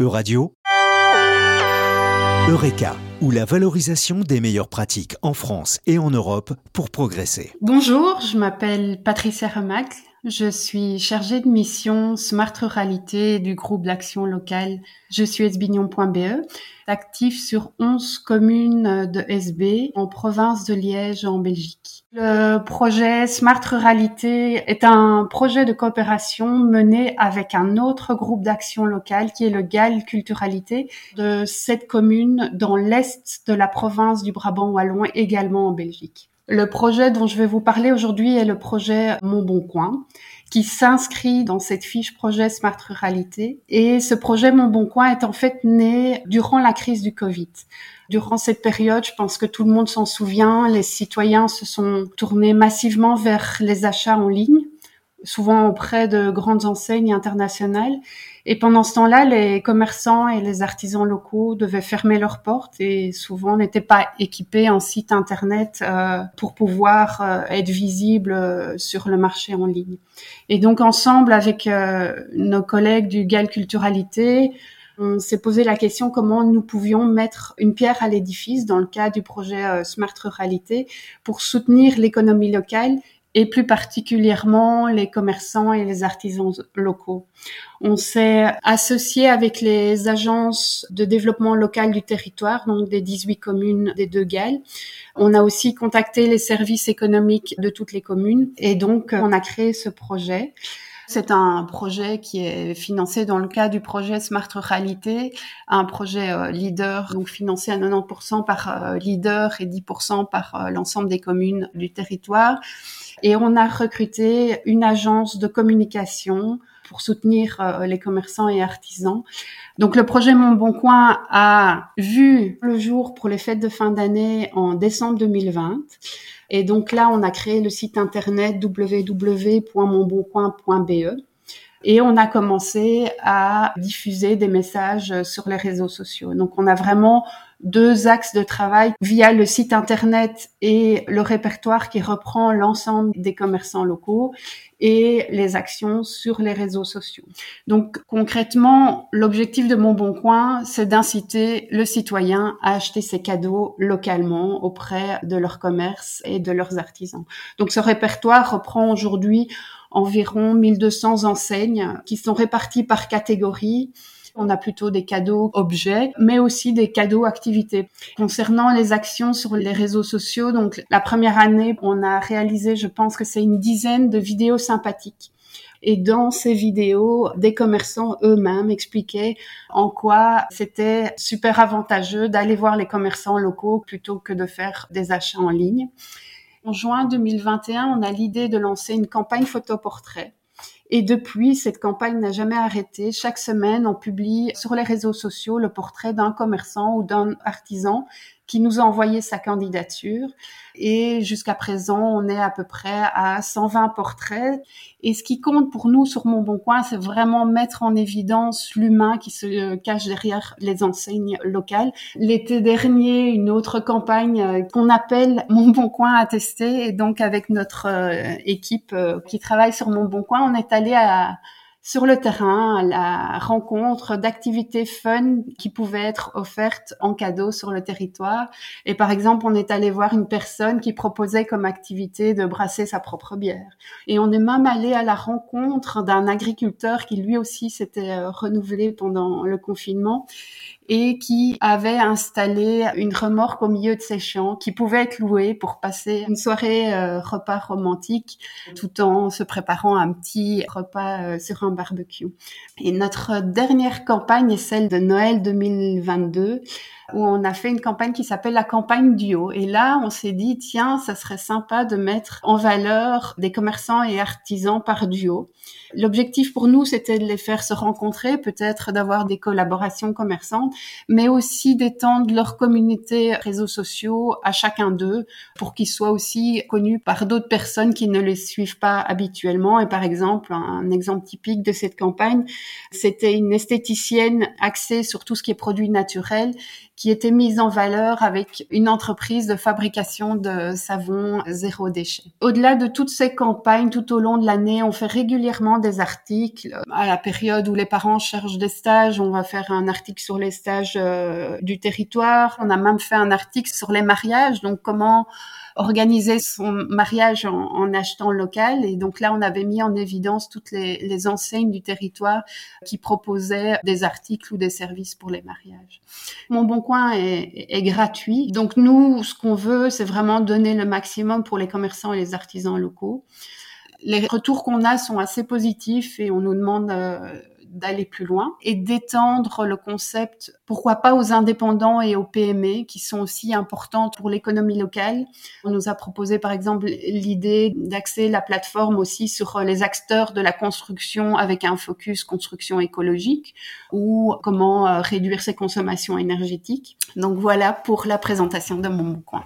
Euradio, Eureka, ou la valorisation des meilleures pratiques en France et en Europe pour progresser. Bonjour, je m'appelle Patricia Remacle. Je suis chargée de mission Smart Ruralité du groupe d'action locale Je suis esbignon.be, actif sur 11 communes de SB en province de Liège en Belgique. Le projet Smart Ruralité est un projet de coopération mené avec un autre groupe d'action locale qui est le GAL Culturalité de cette commune dans l'est de la province du Brabant wallon également en Belgique. Le projet dont je vais vous parler aujourd'hui est le projet Mon Bon Coin, qui s'inscrit dans cette fiche projet Smart Ruralité. Et ce projet Mon Bon Coin est en fait né durant la crise du Covid. Durant cette période, je pense que tout le monde s'en souvient, les citoyens se sont tournés massivement vers les achats en ligne souvent auprès de grandes enseignes internationales. Et pendant ce temps-là, les commerçants et les artisans locaux devaient fermer leurs portes et souvent n'étaient pas équipés en site internet euh, pour pouvoir euh, être visibles euh, sur le marché en ligne. Et donc ensemble avec nos collègues du GAL Culturalité, on s'est posé la question comment nous pouvions mettre une pierre à l'édifice dans le cadre du projet Smart Ruralité pour soutenir l'économie locale et plus particulièrement les commerçants et les artisans locaux. On s'est associé avec les agences de développement local du territoire, donc des 18 communes des deux Galles. On a aussi contacté les services économiques de toutes les communes et donc on a créé ce projet. C'est un projet qui est financé dans le cadre du projet Smart Ruralité, un projet euh, leader, donc financé à 90% par euh, leader et 10% par euh, l'ensemble des communes du territoire. Et on a recruté une agence de communication pour soutenir les commerçants et artisans. Donc le projet Mon Bon Coin a vu le jour pour les fêtes de fin d'année en décembre 2020. Et donc là, on a créé le site internet www.monboncoin.be et on a commencé à diffuser des messages sur les réseaux sociaux. Donc on a vraiment deux axes de travail via le site internet et le répertoire qui reprend l'ensemble des commerçants locaux et les actions sur les réseaux sociaux. Donc concrètement, l'objectif de Mon Bon Coin, c'est d'inciter le citoyen à acheter ses cadeaux localement auprès de leur commerce et de leurs artisans. Donc ce répertoire reprend aujourd'hui environ 1200 enseignes qui sont réparties par catégorie on a plutôt des cadeaux objets, mais aussi des cadeaux activités. Concernant les actions sur les réseaux sociaux, donc la première année, on a réalisé, je pense que c'est une dizaine de vidéos sympathiques. Et dans ces vidéos, des commerçants eux-mêmes expliquaient en quoi c'était super avantageux d'aller voir les commerçants locaux plutôt que de faire des achats en ligne. En juin 2021, on a l'idée de lancer une campagne photoportrait et depuis, cette campagne n'a jamais arrêté. Chaque semaine, on publie sur les réseaux sociaux le portrait d'un commerçant ou d'un artisan qui nous a envoyé sa candidature. Et jusqu'à présent, on est à peu près à 120 portraits. Et ce qui compte pour nous sur Mon Bon Coin, c'est vraiment mettre en évidence l'humain qui se cache derrière les enseignes locales. L'été dernier, une autre campagne euh, qu'on appelle Mon Bon Coin à tester. Et donc, avec notre euh, équipe euh, qui travaille sur Mon Bon Coin, on est allé à sur le terrain, la rencontre d'activités fun qui pouvaient être offertes en cadeau sur le territoire. Et par exemple, on est allé voir une personne qui proposait comme activité de brasser sa propre bière. Et on est même allé à la rencontre d'un agriculteur qui lui aussi s'était euh, renouvelé pendant le confinement et qui avait installé une remorque au milieu de ses champs qui pouvait être louée pour passer une soirée euh, repas romantique tout en se préparant un petit repas euh, sur un barbecue. Et notre dernière campagne est celle de Noël 2022 où on a fait une campagne qui s'appelle la campagne duo. Et là, on s'est dit, tiens, ça serait sympa de mettre en valeur des commerçants et artisans par duo. L'objectif pour nous, c'était de les faire se rencontrer, peut-être d'avoir des collaborations commerçantes, mais aussi d'étendre leur communauté réseaux sociaux à chacun d'eux pour qu'ils soient aussi connus par d'autres personnes qui ne les suivent pas habituellement. Et par exemple, un exemple typique de cette campagne, c'était une esthéticienne axée sur tout ce qui est produits naturels qui était mise en valeur avec une entreprise de fabrication de savon zéro déchet. Au-delà de toutes ces campagnes, tout au long de l'année, on fait régulièrement des articles. À la période où les parents cherchent des stages, on va faire un article sur les stages euh, du territoire. On a même fait un article sur les mariages, donc comment organiser son mariage en, achetant local. Et donc là, on avait mis en évidence toutes les, enseignes du territoire qui proposaient des articles ou des services pour les mariages. Mon Bon Coin est, est gratuit. Donc nous, ce qu'on veut, c'est vraiment donner le maximum pour les commerçants et les artisans locaux. Les retours qu'on a sont assez positifs et on nous demande euh, d'aller plus loin et d'étendre le concept, pourquoi pas aux indépendants et aux PME qui sont aussi importantes pour l'économie locale. On nous a proposé par exemple l'idée d'axer la plateforme aussi sur les acteurs de la construction avec un focus construction écologique ou comment euh, réduire ses consommations énergétiques. Donc voilà pour la présentation de mon coin.